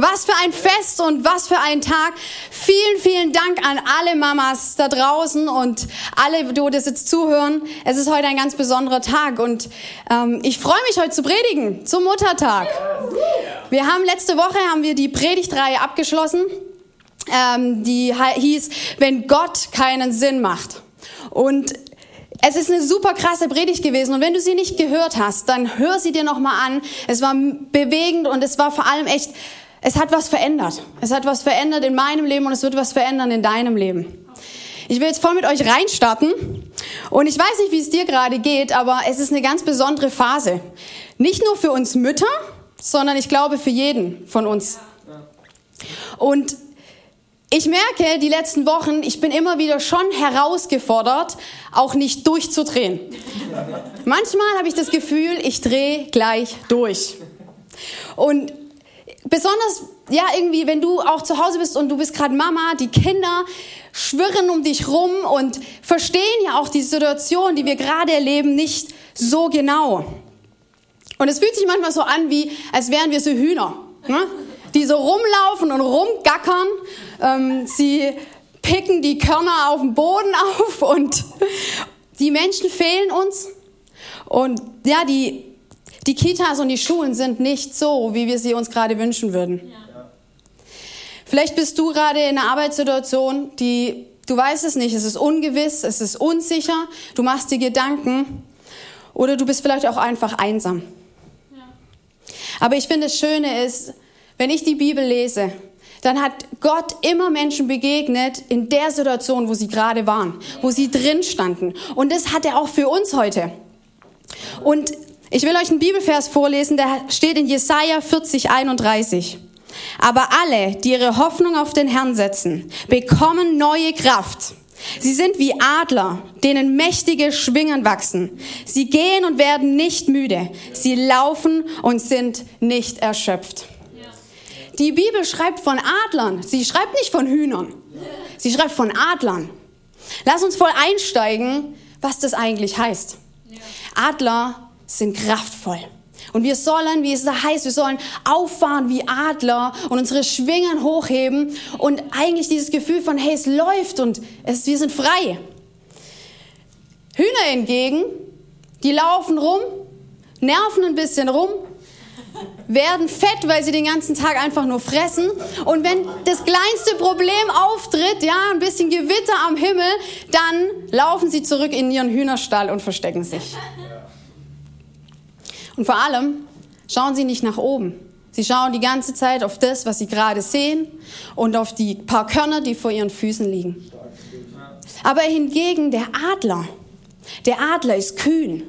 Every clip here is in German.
Was für ein Fest und was für ein Tag. Vielen, vielen Dank an alle Mamas da draußen und alle, die das jetzt zuhören. Es ist heute ein ganz besonderer Tag und ähm, ich freue mich heute zu predigen zum Muttertag. Wir haben letzte Woche haben wir die Predigtreihe abgeschlossen, ähm, die hieß, wenn Gott keinen Sinn macht. Und es ist eine super krasse Predigt gewesen und wenn du sie nicht gehört hast, dann hör sie dir nochmal an. Es war bewegend und es war vor allem echt es hat was verändert. Es hat was verändert in meinem Leben und es wird was verändern in deinem Leben. Ich will jetzt voll mit euch reinstarten und ich weiß nicht, wie es dir gerade geht, aber es ist eine ganz besondere Phase. Nicht nur für uns Mütter, sondern ich glaube für jeden von uns. Und ich merke die letzten Wochen, ich bin immer wieder schon herausgefordert, auch nicht durchzudrehen. Manchmal habe ich das Gefühl, ich drehe gleich durch. Und besonders, ja, irgendwie, wenn du auch zu Hause bist und du bist gerade Mama, die Kinder schwirren um dich rum und verstehen ja auch die Situation, die wir gerade erleben, nicht so genau. Und es fühlt sich manchmal so an, wie als wären wir so Hühner, ne? die so rumlaufen und rumgackern. Ähm, sie picken die Körner auf dem Boden auf und die Menschen fehlen uns. Und ja, die die Kitas und die Schulen sind nicht so, wie wir sie uns gerade wünschen würden. Ja. Vielleicht bist du gerade in einer Arbeitssituation, die du weißt es nicht, es ist ungewiss, es ist unsicher, du machst dir Gedanken oder du bist vielleicht auch einfach einsam. Ja. Aber ich finde, das Schöne ist, wenn ich die Bibel lese, dann hat Gott immer Menschen begegnet in der Situation, wo sie gerade waren, wo sie drin standen. Und das hat er auch für uns heute. Und ich will euch einen Bibelvers vorlesen, der steht in Jesaja 40, 31. Aber alle, die ihre Hoffnung auf den Herrn setzen, bekommen neue Kraft. Sie sind wie Adler, denen mächtige Schwingen wachsen. Sie gehen und werden nicht müde. Sie laufen und sind nicht erschöpft. Die Bibel schreibt von Adlern. Sie schreibt nicht von Hühnern. Sie schreibt von Adlern. Lass uns voll einsteigen, was das eigentlich heißt. Adler sind kraftvoll. Und wir sollen, wie es da heißt, wir sollen auffahren wie Adler und unsere Schwingen hochheben und eigentlich dieses Gefühl von, hey, es läuft und es, wir sind frei. Hühner hingegen, die laufen rum, nerven ein bisschen rum, werden fett, weil sie den ganzen Tag einfach nur fressen. Und wenn das kleinste Problem auftritt, ja, ein bisschen Gewitter am Himmel, dann laufen sie zurück in ihren Hühnerstall und verstecken sich. Und vor allem schauen sie nicht nach oben. Sie schauen die ganze Zeit auf das, was sie gerade sehen und auf die paar Körner, die vor ihren Füßen liegen. Aber hingegen der Adler, der Adler ist kühn.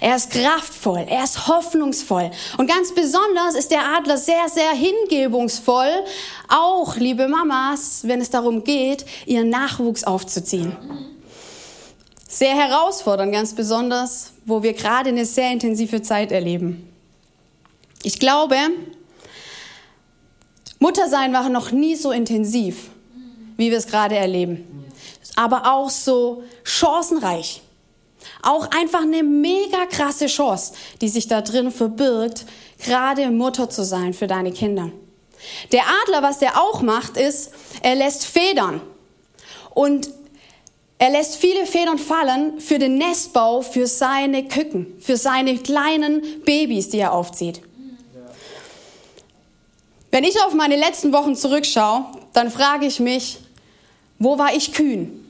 Er ist kraftvoll, er ist hoffnungsvoll. Und ganz besonders ist der Adler sehr, sehr hingebungsvoll, auch, liebe Mamas, wenn es darum geht, ihren Nachwuchs aufzuziehen. Sehr herausfordernd, ganz besonders, wo wir gerade eine sehr intensive Zeit erleben. Ich glaube, Muttersein war noch nie so intensiv, wie wir es gerade erleben. Aber auch so chancenreich. Auch einfach eine mega krasse Chance, die sich da drin verbirgt, gerade Mutter zu sein für deine Kinder. Der Adler, was der auch macht, ist, er lässt Federn. Und er lässt viele Federn fallen für den Nestbau, für seine Küken, für seine kleinen Babys, die er aufzieht. Wenn ich auf meine letzten Wochen zurückschaue, dann frage ich mich, wo war ich kühn?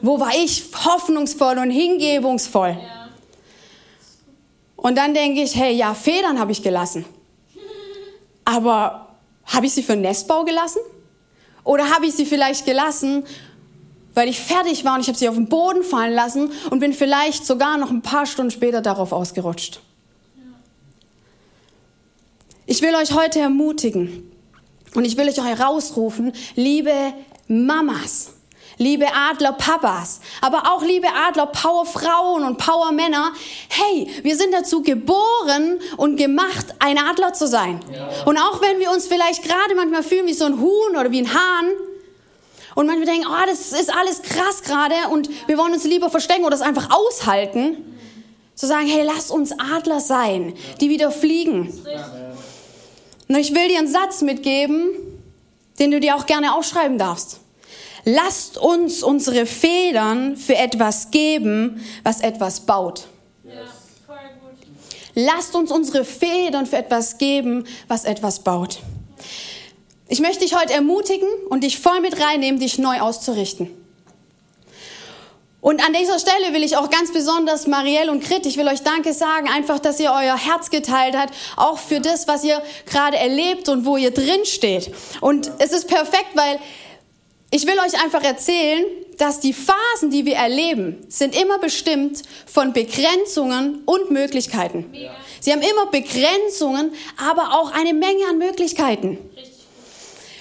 Wo war ich hoffnungsvoll und hingebungsvoll? Und dann denke ich, hey, ja, Federn habe ich gelassen. Aber habe ich sie für Nestbau gelassen? Oder habe ich sie vielleicht gelassen, weil ich fertig war und ich habe sie auf den Boden fallen lassen und bin vielleicht sogar noch ein paar Stunden später darauf ausgerutscht. Ich will euch heute ermutigen, Und ich will euch auch herausrufen, liebe Mamas, liebe Adler-Papas, aber auch liebe Adler-Power-Frauen und Power-Männer. Hey, wir sind dazu geboren und gemacht, ein Adler zu sein. Ja. Und auch wenn wir uns vielleicht gerade manchmal fühlen wie so ein Huhn oder wie ein Hahn, und manchmal denken, oh, das ist alles krass gerade und wir wollen uns lieber verstecken oder es einfach aushalten, zu sagen, hey, lass uns Adler sein, die wieder fliegen. Und ich will dir einen Satz mitgeben, den du dir auch gerne aufschreiben darfst. Lasst uns unsere Federn für etwas geben, was etwas baut. Lasst uns unsere Federn für etwas geben, was etwas baut. Ich möchte dich heute ermutigen und dich voll mit reinnehmen, dich neu auszurichten. Und an dieser Stelle will ich auch ganz besonders Marielle und Krit, ich will euch Danke sagen, einfach, dass ihr euer Herz geteilt habt, auch für das, was ihr gerade erlebt und wo ihr drin steht. Und es ist perfekt, weil ich will euch einfach erzählen, dass die Phasen, die wir erleben, sind immer bestimmt von Begrenzungen und Möglichkeiten. Sie haben immer Begrenzungen, aber auch eine Menge an Möglichkeiten.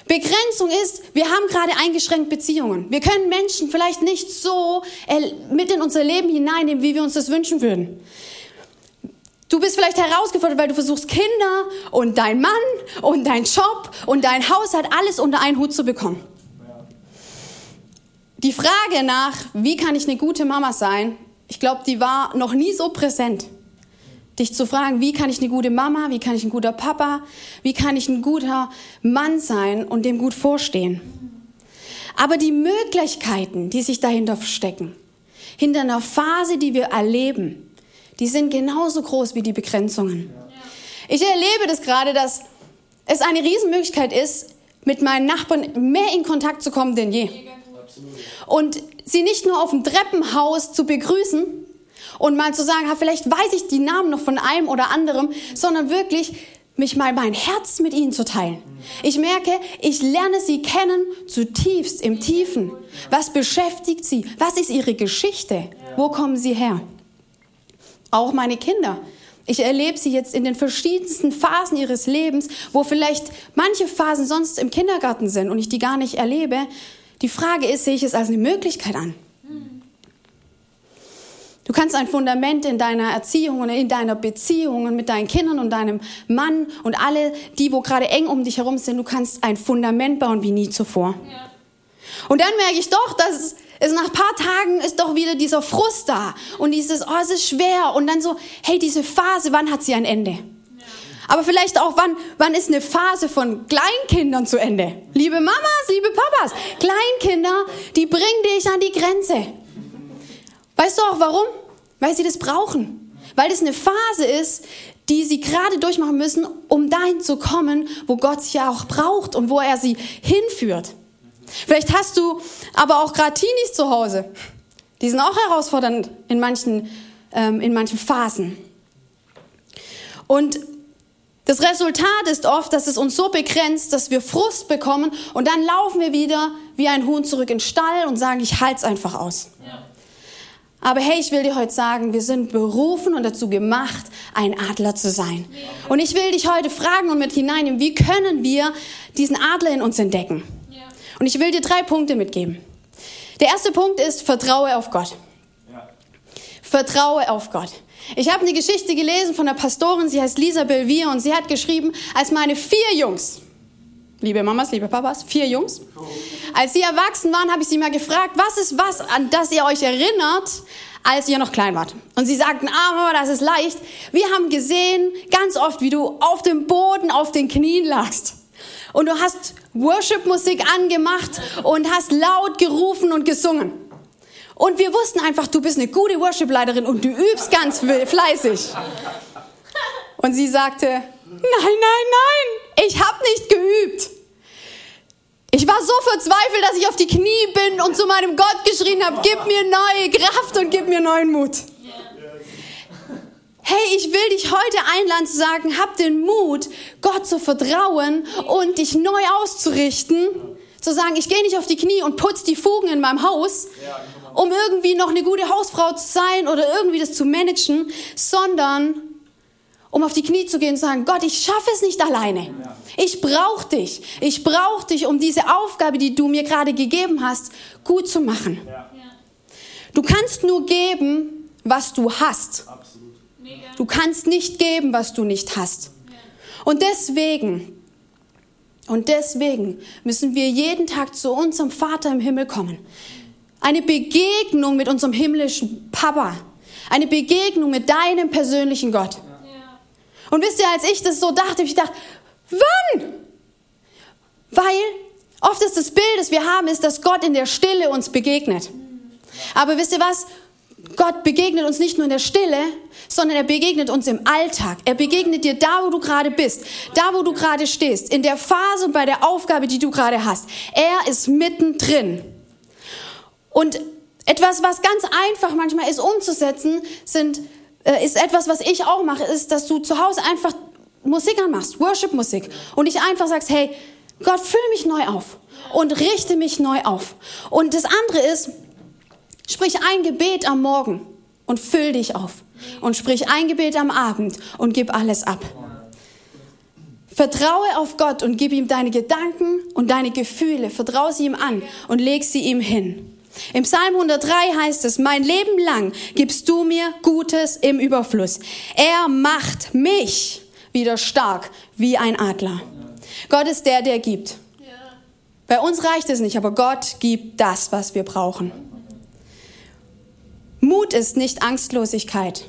Begrenzung ist, wir haben gerade eingeschränkt Beziehungen. Wir können Menschen vielleicht nicht so mit in unser Leben hineinnehmen, wie wir uns das wünschen würden. Du bist vielleicht herausgefordert, weil du versuchst, Kinder und dein Mann und dein Job und dein Haushalt alles unter einen Hut zu bekommen die Frage nach, wie kann ich eine gute Mama sein, ich glaube, die war noch nie so präsent. Dich zu fragen, wie kann ich eine gute Mama, wie kann ich ein guter Papa, wie kann ich ein guter Mann sein und dem gut vorstehen. Aber die Möglichkeiten, die sich dahinter verstecken, hinter einer Phase, die wir erleben, die sind genauso groß wie die Begrenzungen. Ich erlebe das gerade, dass es eine Riesenmöglichkeit ist, mit meinen Nachbarn mehr in Kontakt zu kommen denn je. Und sie nicht nur auf dem Treppenhaus zu begrüßen und mal zu sagen, vielleicht weiß ich die Namen noch von einem oder anderem, sondern wirklich mich mal mein Herz mit ihnen zu teilen. Ich merke, ich lerne sie kennen zutiefst im Tiefen. Was beschäftigt sie? Was ist ihre Geschichte? Wo kommen sie her? Auch meine Kinder. Ich erlebe sie jetzt in den verschiedensten Phasen ihres Lebens, wo vielleicht manche Phasen sonst im Kindergarten sind und ich die gar nicht erlebe. Die Frage ist, sehe ich es als eine Möglichkeit an? Du kannst ein Fundament in deiner Erziehung und in deiner Beziehung mit deinen Kindern und deinem Mann und alle, die, wo gerade eng um dich herum sind, du kannst ein Fundament bauen wie nie zuvor. Ja. Und dann merke ich doch, dass es nach ein paar Tagen ist doch wieder dieser Frust da und dieses, oh, es ist schwer und dann so, hey, diese Phase, wann hat sie ein Ende? Aber vielleicht auch, wann, wann ist eine Phase von Kleinkindern zu Ende? Liebe Mamas, liebe Papas, Kleinkinder, die bringen dich an die Grenze. Weißt du auch warum? Weil sie das brauchen. Weil das eine Phase ist, die sie gerade durchmachen müssen, um dahin zu kommen, wo Gott sie ja auch braucht und wo er sie hinführt. Vielleicht hast du aber auch gerade Teenies zu Hause. Die sind auch herausfordernd in manchen, ähm, in manchen Phasen. Und das Resultat ist oft, dass es uns so begrenzt, dass wir Frust bekommen und dann laufen wir wieder wie ein Huhn zurück in den Stall und sagen, ich halte es einfach aus. Ja. Aber hey, ich will dir heute sagen, wir sind berufen und dazu gemacht, ein Adler zu sein. Und ich will dich heute fragen und mit hineinnehmen, wie können wir diesen Adler in uns entdecken? Und ich will dir drei Punkte mitgeben. Der erste Punkt ist, vertraue auf Gott. Vertraue auf Gott. Ich habe eine Geschichte gelesen von einer Pastorin, sie heißt Lisa Belvier und sie hat geschrieben, als meine vier Jungs, liebe Mamas, liebe Papas, vier Jungs, als sie erwachsen waren, habe ich sie mal gefragt, was ist was, an das ihr euch erinnert, als ihr noch klein wart. Und sie sagten, ah Mama, das ist leicht. Wir haben gesehen ganz oft, wie du auf dem Boden, auf den Knien lagst. Und du hast Worship-Musik angemacht und hast laut gerufen und gesungen. Und wir wussten einfach, du bist eine gute Worship-Leiterin und du übst ganz fleißig. Und sie sagte, nein, nein, nein, ich habe nicht geübt. Ich war so verzweifelt, dass ich auf die Knie bin und zu meinem Gott geschrien habe, gib mir neue Kraft und gib mir neuen Mut. Hey, ich will dich heute einladen zu sagen, hab den Mut, Gott zu vertrauen und dich neu auszurichten. Zu sagen, ich gehe nicht auf die Knie und putze die Fugen in meinem Haus, um irgendwie noch eine gute Hausfrau zu sein oder irgendwie das zu managen, sondern um auf die Knie zu gehen und zu sagen, Gott, ich schaffe es nicht alleine. Ich brauche dich. Ich brauche dich, um diese Aufgabe, die du mir gerade gegeben hast, gut zu machen. Du kannst nur geben, was du hast. Du kannst nicht geben, was du nicht hast. Und deswegen, und deswegen müssen wir jeden Tag zu unserem Vater im Himmel kommen. Eine Begegnung mit unserem himmlischen Papa. Eine Begegnung mit deinem persönlichen Gott. Und wisst ihr, als ich das so dachte, ich dachte, wann? Weil oft ist das Bild, das wir haben, ist, dass Gott in der Stille uns begegnet. Aber wisst ihr was? Gott begegnet uns nicht nur in der Stille, sondern er begegnet uns im Alltag. Er begegnet dir da, wo du gerade bist, da, wo du gerade stehst, in der Phase und bei der Aufgabe, die du gerade hast. Er ist mittendrin. Und etwas, was ganz einfach manchmal ist umzusetzen, sind äh, ist etwas, was ich auch mache, ist, dass du zu Hause einfach Musik anmachst, Worship-Musik. Und ich einfach sagst, hey, Gott, fülle mich neu auf und richte mich neu auf. Und das andere ist, sprich ein Gebet am Morgen und füll dich auf. Und sprich ein Gebet am Abend und gib alles ab. Vertraue auf Gott und gib ihm deine Gedanken und deine Gefühle. Vertraue sie ihm an und leg sie ihm hin. Im Psalm 103 heißt es, mein Leben lang gibst du mir Gutes im Überfluss. Er macht mich wieder stark wie ein Adler. Gott ist der, der gibt. Bei uns reicht es nicht, aber Gott gibt das, was wir brauchen. Mut ist nicht Angstlosigkeit.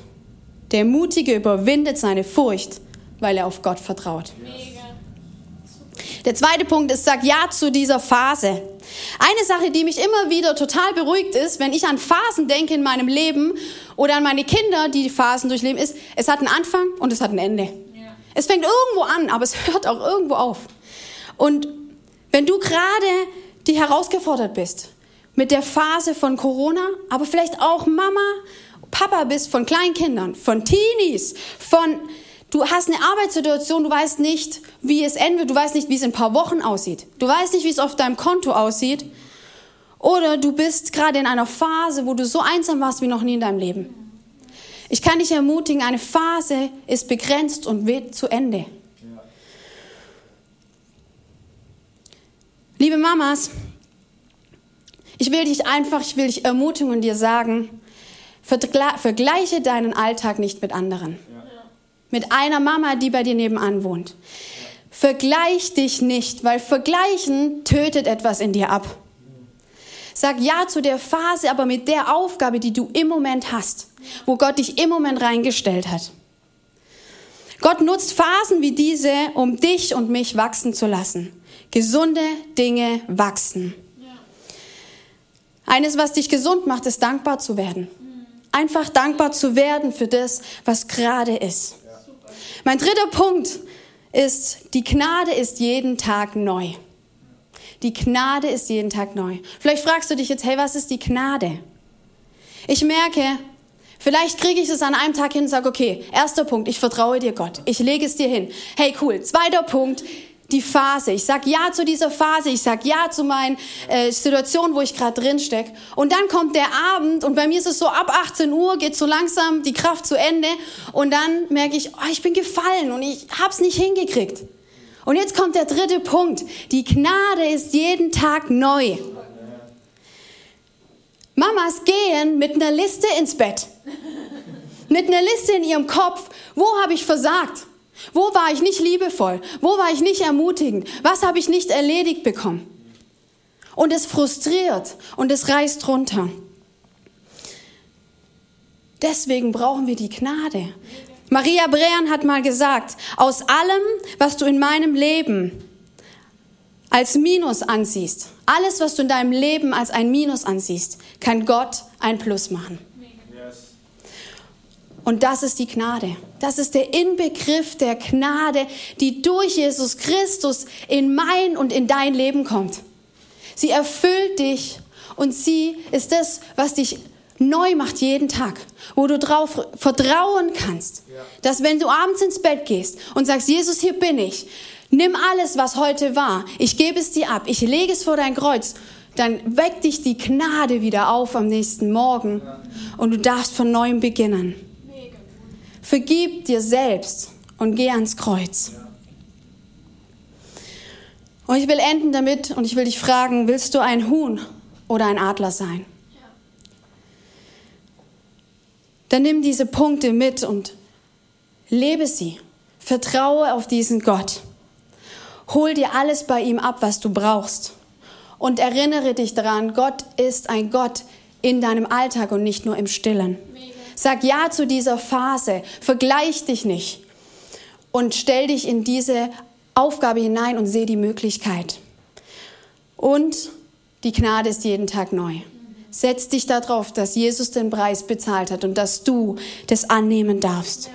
Der Mutige überwindet seine Furcht, weil er auf Gott vertraut. Der zweite Punkt ist, sag Ja zu dieser Phase. Eine Sache, die mich immer wieder total beruhigt ist, wenn ich an Phasen denke in meinem Leben oder an meine Kinder, die die Phasen durchleben, ist, es hat einen Anfang und es hat ein Ende. Ja. Es fängt irgendwo an, aber es hört auch irgendwo auf. Und wenn du gerade die herausgefordert bist mit der Phase von Corona, aber vielleicht auch Mama, Papa bist von Kleinkindern, von Teenies, von Du hast eine Arbeitssituation, du weißt nicht, wie es endet, du weißt nicht, wie es in ein paar Wochen aussieht. Du weißt nicht, wie es auf deinem Konto aussieht. Oder du bist gerade in einer Phase, wo du so einsam warst wie noch nie in deinem Leben. Ich kann dich ermutigen, eine Phase ist begrenzt und wird zu Ende. Liebe Mamas, ich will dich einfach, ich will dich ermutigen und dir sagen, vergleiche deinen Alltag nicht mit anderen mit einer Mama, die bei dir nebenan wohnt. Vergleich dich nicht, weil Vergleichen tötet etwas in dir ab. Sag ja zu der Phase, aber mit der Aufgabe, die du im Moment hast, wo Gott dich im Moment reingestellt hat. Gott nutzt Phasen wie diese, um dich und mich wachsen zu lassen. Gesunde Dinge wachsen. Eines, was dich gesund macht, ist dankbar zu werden. Einfach dankbar zu werden für das, was gerade ist. Mein dritter Punkt ist, die Gnade ist jeden Tag neu. Die Gnade ist jeden Tag neu. Vielleicht fragst du dich jetzt, hey, was ist die Gnade? Ich merke, vielleicht kriege ich es an einem Tag hin und sage, okay, erster Punkt, ich vertraue dir Gott. Ich lege es dir hin. Hey, cool. Zweiter Punkt, die Phase. Ich sag ja zu dieser Phase. Ich sag ja zu meinen äh, Situationen, wo ich gerade drin steck. Und dann kommt der Abend und bei mir ist es so ab 18 Uhr geht so langsam die Kraft zu Ende und dann merke ich, oh, ich bin gefallen und ich hab's nicht hingekriegt. Und jetzt kommt der dritte Punkt. Die Gnade ist jeden Tag neu. Mamas gehen mit einer Liste ins Bett. Mit einer Liste in ihrem Kopf. Wo habe ich versagt? Wo war ich nicht liebevoll? Wo war ich nicht ermutigend? Was habe ich nicht erledigt bekommen? Und es frustriert und es reißt runter. Deswegen brauchen wir die Gnade. Maria Brean hat mal gesagt, aus allem, was du in meinem Leben als Minus ansiehst, alles, was du in deinem Leben als ein Minus ansiehst, kann Gott ein Plus machen. Und das ist die Gnade. Das ist der Inbegriff der Gnade, die durch Jesus Christus in mein und in dein Leben kommt. Sie erfüllt dich und sie ist das, was dich neu macht jeden Tag, wo du darauf vertrauen kannst, ja. dass wenn du abends ins Bett gehst und sagst, Jesus, hier bin ich, nimm alles, was heute war, ich gebe es dir ab, ich lege es vor dein Kreuz, dann weckt dich die Gnade wieder auf am nächsten Morgen und du darfst von neuem beginnen. Vergib dir selbst und geh ans Kreuz. Und ich will enden damit und ich will dich fragen, willst du ein Huhn oder ein Adler sein? Dann nimm diese Punkte mit und lebe sie. Vertraue auf diesen Gott. Hol dir alles bei ihm ab, was du brauchst. Und erinnere dich daran, Gott ist ein Gott in deinem Alltag und nicht nur im Stillen. Sag Ja zu dieser Phase. Vergleich dich nicht. Und stell dich in diese Aufgabe hinein und sehe die Möglichkeit. Und die Gnade ist jeden Tag neu. Setz dich darauf, dass Jesus den Preis bezahlt hat und dass du das annehmen darfst. Ja.